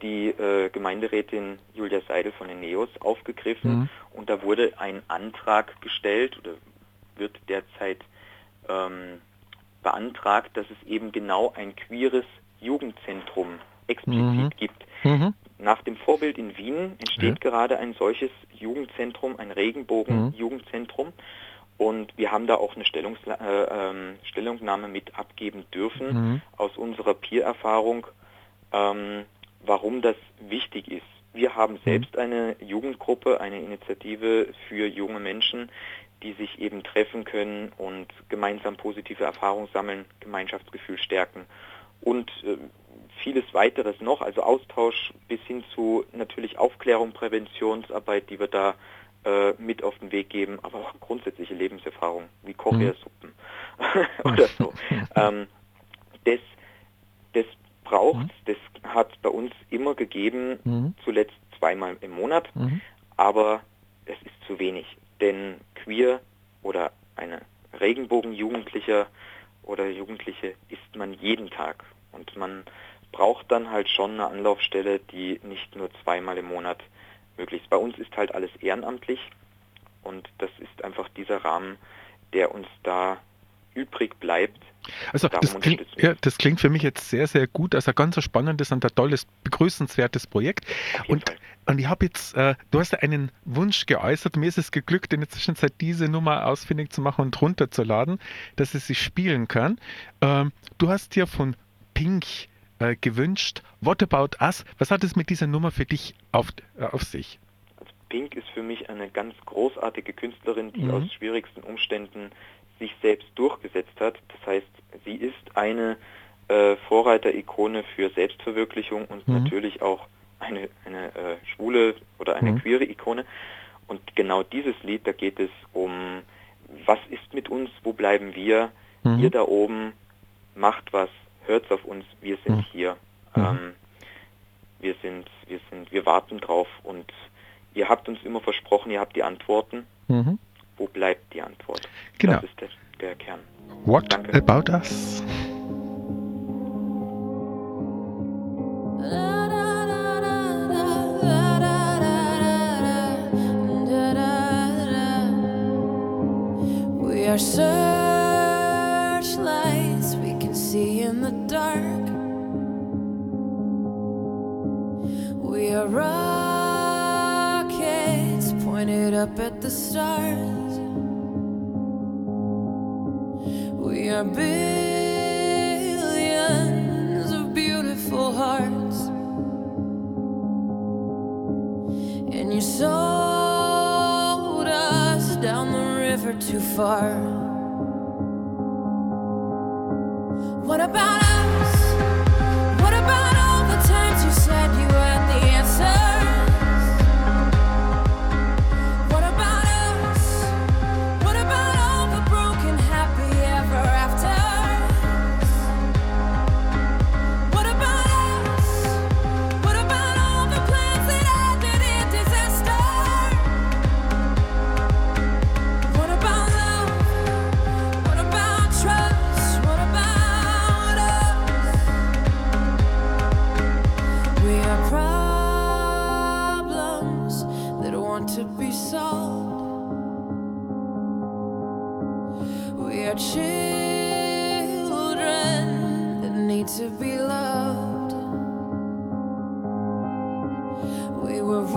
Speaker 2: die äh, Gemeinderätin Julia Seidel von den NEOS aufgegriffen
Speaker 1: Mhm.
Speaker 2: und da wurde ein Antrag gestellt oder wird derzeit ähm, beantragt, dass es eben genau ein queeres Jugendzentrum explizit
Speaker 1: Mhm.
Speaker 2: gibt.
Speaker 1: Mhm.
Speaker 2: Nach dem Vorbild in Wien entsteht
Speaker 1: Ja.
Speaker 2: gerade ein solches Jugendzentrum, ein Regenbogen-Jugendzentrum. Und wir haben da auch eine Stellungsla äh, ähm, Stellungnahme mit abgeben dürfen
Speaker 1: Mhm.
Speaker 2: aus unserer Peer-Erfahrung, ähm, warum das wichtig ist. Wir haben selbst eine Jugendgruppe, eine Initiative für junge Menschen, die sich eben treffen können und gemeinsam positive Erfahrungen sammeln, Gemeinschaftsgefühl stärken und äh, vieles weiteres noch, also Austausch bis hin zu natürlich Aufklärung, Präventionsarbeit, die wir da äh, mit auf den Weg geben, aber auch grundsätzliche Lebenserfahrung wie Kochreasuppen oder so. ähm, das, das braucht, das hat bei uns immer gegeben,
Speaker 1: Mhm.
Speaker 2: zuletzt zweimal im Monat,
Speaker 1: Mhm.
Speaker 2: aber es ist zu wenig, denn queer oder eine Regenbogenjugendlicher oder Jugendliche ist man jeden Tag und man braucht dann halt schon eine Anlaufstelle, die nicht nur zweimal im Monat möglich ist. Bei uns ist halt alles ehrenamtlich und das ist einfach dieser Rahmen, der uns da übrig bleibt.
Speaker 1: Also das klingt, ja, das klingt für mich jetzt sehr, sehr gut. Also ein ganz spannendes und ein tolles, begrüßenswertes Projekt. Und,
Speaker 2: Fall.
Speaker 1: Und ich habe jetzt, äh, du hast ja einen Wunsch geäußert. Mir ist es geglückt, in der Zwischenzeit diese Nummer ausfindig zu machen und runterzuladen, dass es sich spielen kann. Ähm, du hast dir von Pink äh, gewünscht, What About Us? Was hat es mit dieser Nummer für dich auf, äh, auf sich?
Speaker 2: Pink ist für mich eine ganz großartige Künstlerin, die
Speaker 1: Mhm.
Speaker 2: aus schwierigsten Umständen sich selbst durchgesetzt hat. Das heißt, sie ist eine äh, Vorreiter-Ikone für Selbstverwirklichung und
Speaker 1: Mhm.
Speaker 2: natürlich auch eine, eine äh, schwule oder eine
Speaker 1: Mhm.
Speaker 2: queere Ikone. Und genau dieses Lied, da geht es um, was ist mit uns, wo bleiben wir?
Speaker 1: Mhm.
Speaker 2: Ihr da oben macht was, hört auf uns, wir sind
Speaker 1: Mhm.
Speaker 2: hier.
Speaker 1: Mhm.
Speaker 2: Ähm, wir sind, wir sind, wir warten drauf und ihr habt uns immer versprochen, ihr habt die Antworten.
Speaker 1: Mhm.
Speaker 2: Wo bleibt die Antwort?
Speaker 1: Genau.
Speaker 2: Das ist der, der Kern.
Speaker 1: What
Speaker 2: Danke.
Speaker 1: About Us?
Speaker 5: Are searchlights we can see in the dark. We are rockets pointed up at the stars. We are billions far. What about We were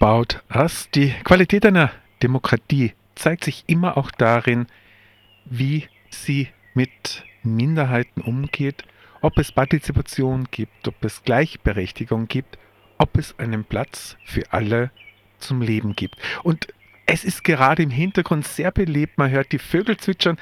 Speaker 5: about us?
Speaker 1: Die Qualität einer Demokratie zeigt sich immer auch darin, wie sie mit Minderheiten umgeht, ob es Partizipation gibt, ob es Gleichberechtigung gibt, ob es einen Platz für alle zum Leben gibt. Und es ist gerade im Hintergrund sehr belebt. Man hört die Vögel zwitschern.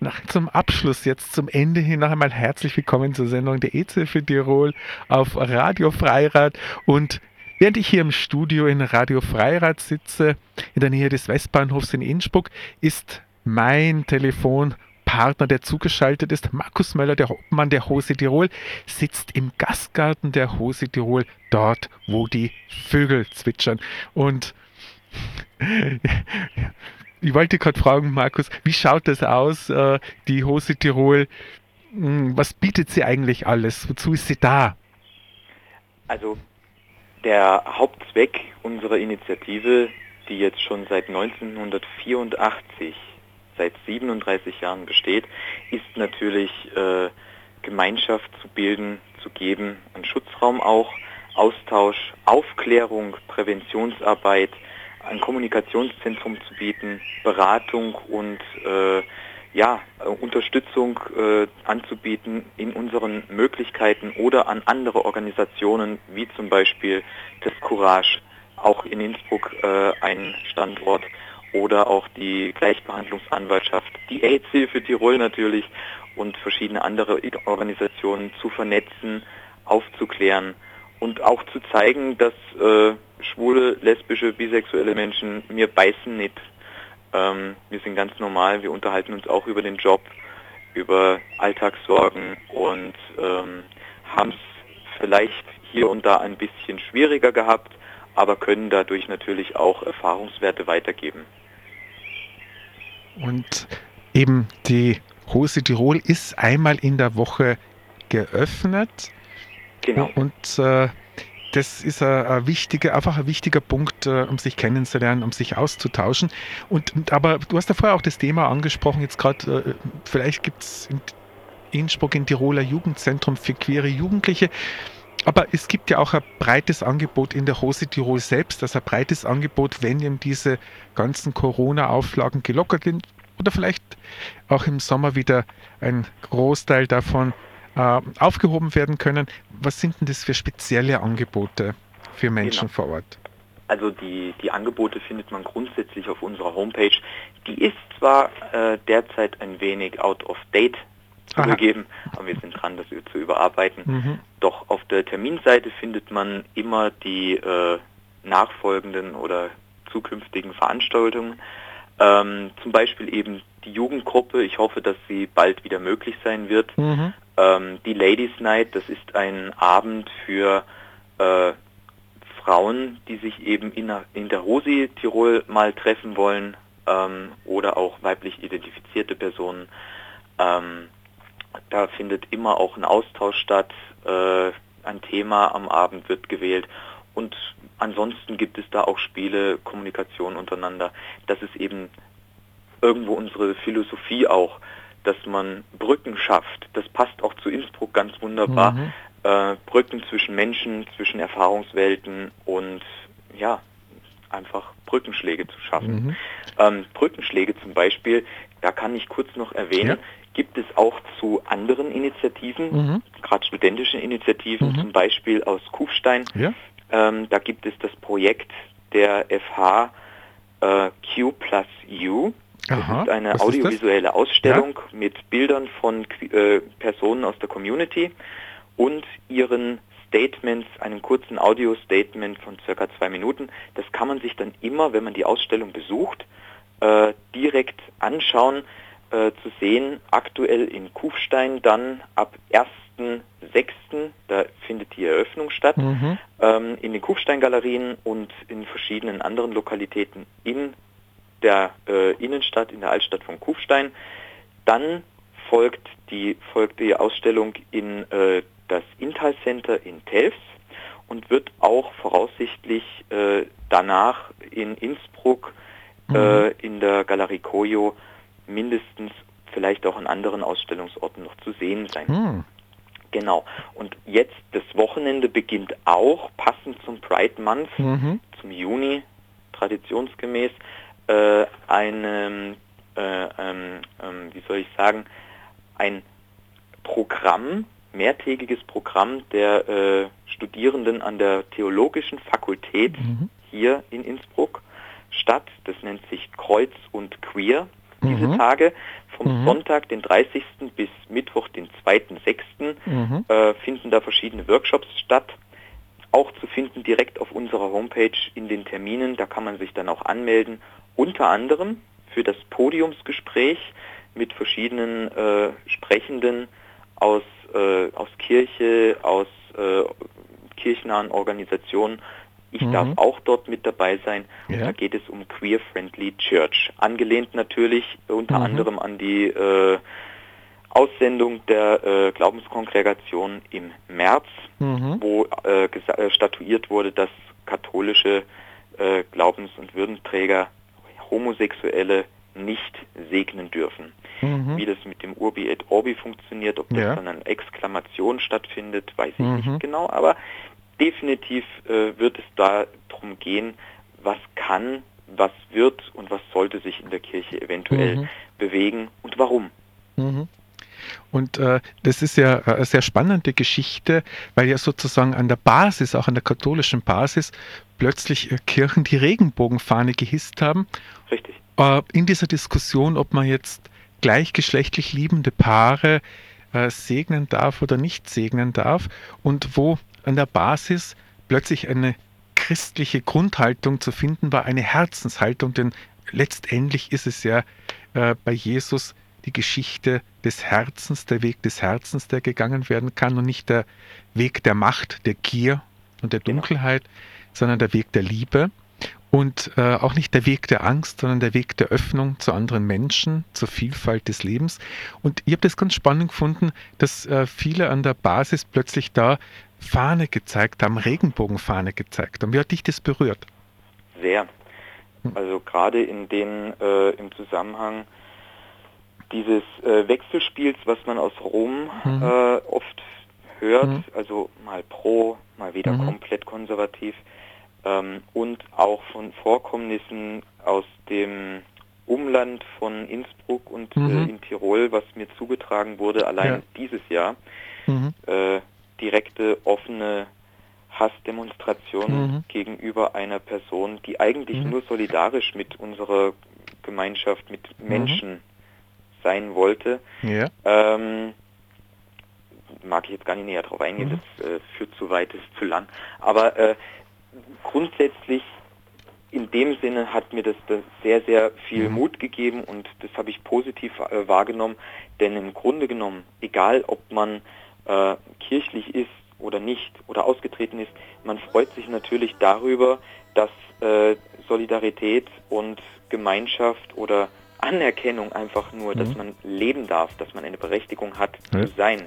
Speaker 1: Nach, zum Abschluss, jetzt zum Ende hin noch einmal herzlich willkommen zur Sendung der EZ für Tirol auf Radio Freirad. Und während ich hier im Studio in Radio Freirad sitze, in der Nähe des Westbahnhofs in Innsbruck, ist mein Telefonpartner, der zugeschaltet ist, Markus Möller, der Hauptmann der Hose Tirol, sitzt im Gastgarten der Hose Tirol, dort, wo die Vögel zwitschern. Und ich wollte gerade fragen, Markus, wie schaut das aus, äh, die Hose Tirol? Hm, Was bietet sie eigentlich alles? Wozu ist sie da?
Speaker 2: Also der Hauptzweck unserer Initiative, die jetzt schon seit 1984, seit 37 Jahren besteht, ist natürlich äh, Gemeinschaft zu bilden, zu geben, einen Schutzraum auch, Austausch, Aufklärung, Präventionsarbeit, ein Kommunikationszentrum zu bieten, Beratung und äh, ja, äh, Unterstützung äh, anzubieten in unseren Möglichkeiten oder an andere Organisationen, wie zum Beispiel das Courage, auch in Innsbruck äh, ein Standort, oder auch die Gleichbehandlungsanwaltschaft, die AIDS-Hilfe Tirol natürlich und verschiedene andere Organisationen zu vernetzen, aufzuklären und auch zu zeigen, dass äh, schwule, lesbische, bisexuelle Menschen mir beißen nicht. Ähm, wir sind ganz normal, wir unterhalten uns auch über den Job, über Alltagssorgen und ähm, haben es vielleicht hier und da ein bisschen schwieriger gehabt, aber können dadurch natürlich auch Erfahrungswerte weitergeben.
Speaker 1: Und eben die Hose Tirol ist einmal in der Woche geöffnet.
Speaker 2: Genau.
Speaker 1: Und äh, das ist ein, ein wichtiger, einfach ein wichtiger Punkt, äh, um sich kennenzulernen, um sich auszutauschen. Und, aber du hast ja vorher auch das Thema angesprochen, jetzt gerade, äh, vielleicht gibt es in Innsbruck ein Tiroler Jugendzentrum für queere Jugendliche. Aber es gibt ja auch ein breites Angebot in der Hose Tirol selbst, also ein breites Angebot, wenn eben diese ganzen Corona-Auflagen gelockert sind oder vielleicht auch im Sommer wieder ein Großteil davon äh, aufgehoben werden können. Was sind denn das für spezielle Angebote für Menschen
Speaker 2: Genau.
Speaker 1: vor Ort?
Speaker 2: Also die, die Angebote findet man grundsätzlich auf unserer Homepage. Die ist zwar äh, derzeit ein wenig out of date zugegeben, aber wir sind dran, das zu überarbeiten.
Speaker 1: Mhm.
Speaker 2: Doch auf der Terminseite findet man immer die äh, nachfolgenden oder zukünftigen Veranstaltungen. Ähm, zum Beispiel eben die Jugendgruppe. Ich hoffe, dass sie bald wieder möglich sein wird.
Speaker 1: Mhm.
Speaker 2: Ähm, die Ladies Night, das ist ein Abend für äh, Frauen, die sich eben in der, in der Rosi Tirol mal treffen wollen ähm, oder auch weiblich identifizierte Personen. Ähm, da findet immer auch ein Austausch statt, äh, ein Thema am Abend wird gewählt und ansonsten gibt es da auch Spiele, Kommunikation untereinander. Das ist eben irgendwo unsere Philosophie auch, dass man Brücken schafft. Das passt auch zu Innsbruck ganz wunderbar.
Speaker 1: Mhm.
Speaker 2: Äh, Brücken zwischen Menschen, zwischen Erfahrungswelten und ja, einfach Brückenschläge zu schaffen.
Speaker 1: Mhm.
Speaker 2: Ähm, Brückenschläge zum Beispiel, da kann ich kurz noch erwähnen,
Speaker 1: Ja.
Speaker 2: gibt es auch zu anderen Initiativen,
Speaker 1: Mhm.
Speaker 2: gerade studentischen Initiativen,
Speaker 1: Mhm.
Speaker 2: zum Beispiel aus Kufstein.
Speaker 1: Ja?
Speaker 2: Ähm, da gibt es das Projekt der FH äh, Q plus U.
Speaker 1: Aha,
Speaker 2: es ist eine
Speaker 1: was ist das?
Speaker 2: audiovisuelle Ausstellung mit Bildern von äh, Personen aus der Community und ihren Statements, einem kurzen Audio-Statement von circa zwei Minuten. Das kann man sich dann immer, wenn man die Ausstellung besucht, äh, direkt anschauen, äh, zu sehen, aktuell in Kufstein dann ab 1.6., da findet die Eröffnung statt,
Speaker 1: Mhm.
Speaker 2: ähm, in den Kufstein-Galerien und in verschiedenen anderen Lokalitäten in der äh, Innenstadt, in der Altstadt von Kufstein. Dann folgt die, folgt die Ausstellung in äh, das Intal Center in Telfs und wird auch voraussichtlich äh, danach in Innsbruck äh, in der Galerie Koyo mindestens vielleicht auch an anderen Ausstellungsorten noch zu sehen sein.
Speaker 1: Hm.
Speaker 2: Genau. Und jetzt das Wochenende beginnt auch passend zum Pride Month
Speaker 1: Mhm.
Speaker 2: zum Juni traditionsgemäß äh, einem, äh, ähm, ähm, wie soll ich sagen, ein Programm, mehrtägiges Programm der äh, Studierenden an der Theologischen Fakultät
Speaker 1: Mhm.
Speaker 2: hier in Innsbruck statt. Das nennt sich Kreuz und Queer diese
Speaker 1: Mhm.
Speaker 2: Tage. Vom
Speaker 1: Mhm.
Speaker 2: Sonntag, den 30. bis Mittwoch, den 2.6.
Speaker 1: Mhm.
Speaker 2: Äh, finden da verschiedene Workshops statt. Auch zu finden direkt auf unserer Homepage in den Terminen. Da kann man sich dann auch anmelden. Unter anderem für das Podiumsgespräch mit verschiedenen äh, Sprechenden aus, äh, aus Kirche, aus äh, kirchnahen Organisationen. Ich
Speaker 1: Mhm.
Speaker 2: darf auch dort mit dabei sein. Und
Speaker 1: Ja.
Speaker 2: da geht es um Queer Friendly Church. Angelehnt natürlich unter
Speaker 1: Mhm.
Speaker 2: anderem an die äh, Aussendung der äh, Glaubenskongregation im März,
Speaker 1: Mhm.
Speaker 2: wo äh, statuiert wurde, dass katholische Glaubens- und Würdenträger Homosexuelle nicht segnen dürfen.
Speaker 1: Mhm.
Speaker 2: Wie das mit dem Urbi et Orbi funktioniert, ob das
Speaker 1: Ja.
Speaker 2: dann an Exklamation stattfindet, weiß ich
Speaker 1: Mhm.
Speaker 2: nicht genau, aber definitiv äh, wird es da darum gehen, was kann, was wird und was sollte sich in der Kirche eventuell
Speaker 1: Mhm.
Speaker 2: bewegen und warum.
Speaker 1: Und äh, das ist ja äh, eine sehr spannende Geschichte, weil ja sozusagen an der Basis, auch an der katholischen Basis, plötzlich äh, Kirchen die Regenbogenfahne gehisst haben.
Speaker 2: Richtig.
Speaker 1: Äh, in dieser Diskussion, ob man jetzt gleichgeschlechtlich liebende Paare äh, segnen darf oder nicht segnen darf und wo an der Basis plötzlich eine christliche Grundhaltung zu finden war, eine Herzenshaltung, denn letztendlich ist es ja äh, bei Jesus die Geschichte des Herzens, der Weg des Herzens, der gegangen werden kann und nicht der Weg der Macht, der Gier und der
Speaker 2: Genau.
Speaker 1: Dunkelheit, sondern der Weg der Liebe und äh, auch nicht der Weg der Angst, sondern der Weg der Öffnung zu anderen Menschen, zur Vielfalt des Lebens. Und ich habe das ganz spannend gefunden, dass äh, viele an der Basis plötzlich da Fahne gezeigt haben, Regenbogenfahne gezeigt haben. Wie hat dich das berührt?
Speaker 2: Sehr. Also gerade in den äh, im Zusammenhang dieses äh, Wechselspiels, was man aus Rom
Speaker 1: Mhm.
Speaker 2: äh, oft hört,
Speaker 1: Mhm.
Speaker 2: also mal pro, mal wieder
Speaker 1: Mhm.
Speaker 2: komplett konservativ ähm, und auch von Vorkommnissen aus dem Umland von Innsbruck und
Speaker 1: Mhm.
Speaker 2: äh, in Tirol, was mir zugetragen wurde, allein
Speaker 1: Ja.
Speaker 2: dieses Jahr,
Speaker 1: Mhm.
Speaker 2: äh, direkte offene Hassdemonstrationen
Speaker 1: Mhm.
Speaker 2: gegenüber einer Person, die eigentlich
Speaker 1: Mhm.
Speaker 2: nur solidarisch mit unserer Gemeinschaft, mit Menschen sein wollte.
Speaker 1: Ja.
Speaker 2: Ähm, mag ich jetzt gar nicht näher drauf eingehen,
Speaker 1: Mhm.
Speaker 2: das äh, führt zu weit, ist zu lang. Aber äh, grundsätzlich in dem Sinne hat mir das, das sehr, sehr viel
Speaker 1: Mhm.
Speaker 2: Mut gegeben und das habe ich positiv äh, wahrgenommen, denn im Grunde genommen, egal ob man äh, kirchlich ist oder nicht oder ausgetreten ist, man freut sich natürlich darüber, dass äh, Solidarität und Gemeinschaft oder Anerkennung einfach nur, dass
Speaker 1: Mhm.
Speaker 2: man leben darf, dass man eine Berechtigung hat
Speaker 1: Ja.
Speaker 2: zu sein.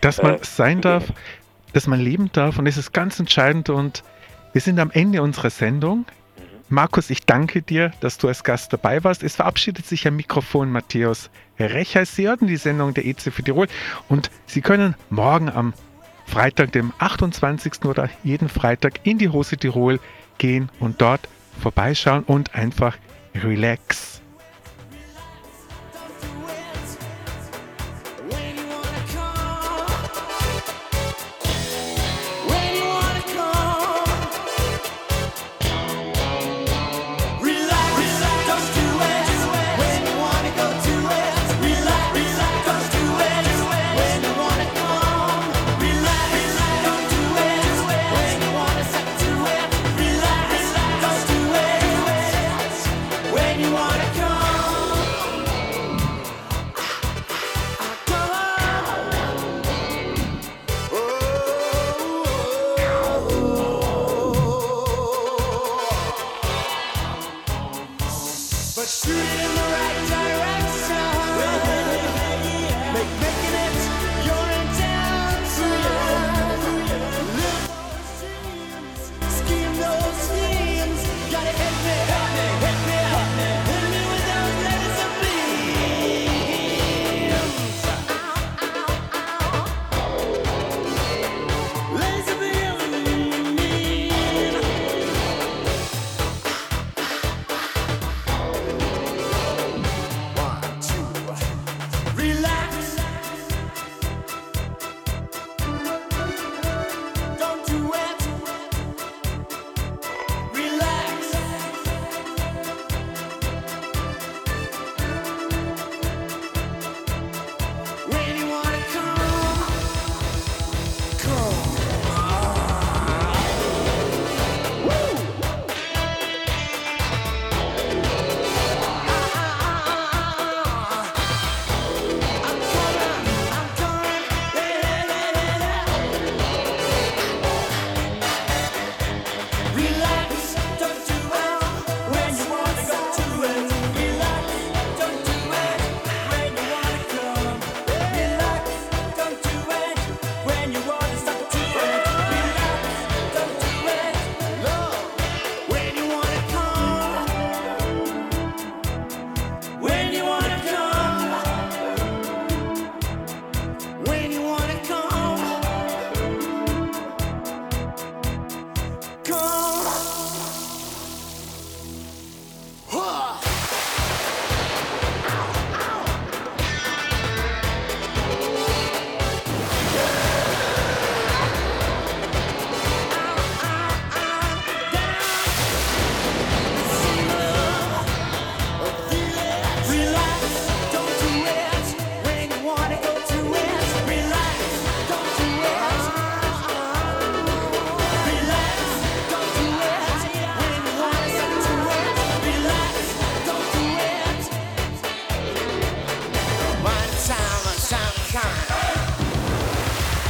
Speaker 1: Dass man
Speaker 2: Äh,
Speaker 1: sein darf,
Speaker 2: zugänglich.
Speaker 1: dass man leben darf und das ist ganz entscheidend und wir sind am Ende unserer Sendung.
Speaker 2: Mhm.
Speaker 1: Markus, ich danke dir, dass du als Gast dabei warst. Es verabschiedet sich am Mikrofon Matthäus Recher. Sie hörten die Sendung der EZ für Tirol und Sie können morgen am Freitag, dem 28. oder jeden Freitag in die Hose Tirol gehen und dort vorbeischauen und einfach relax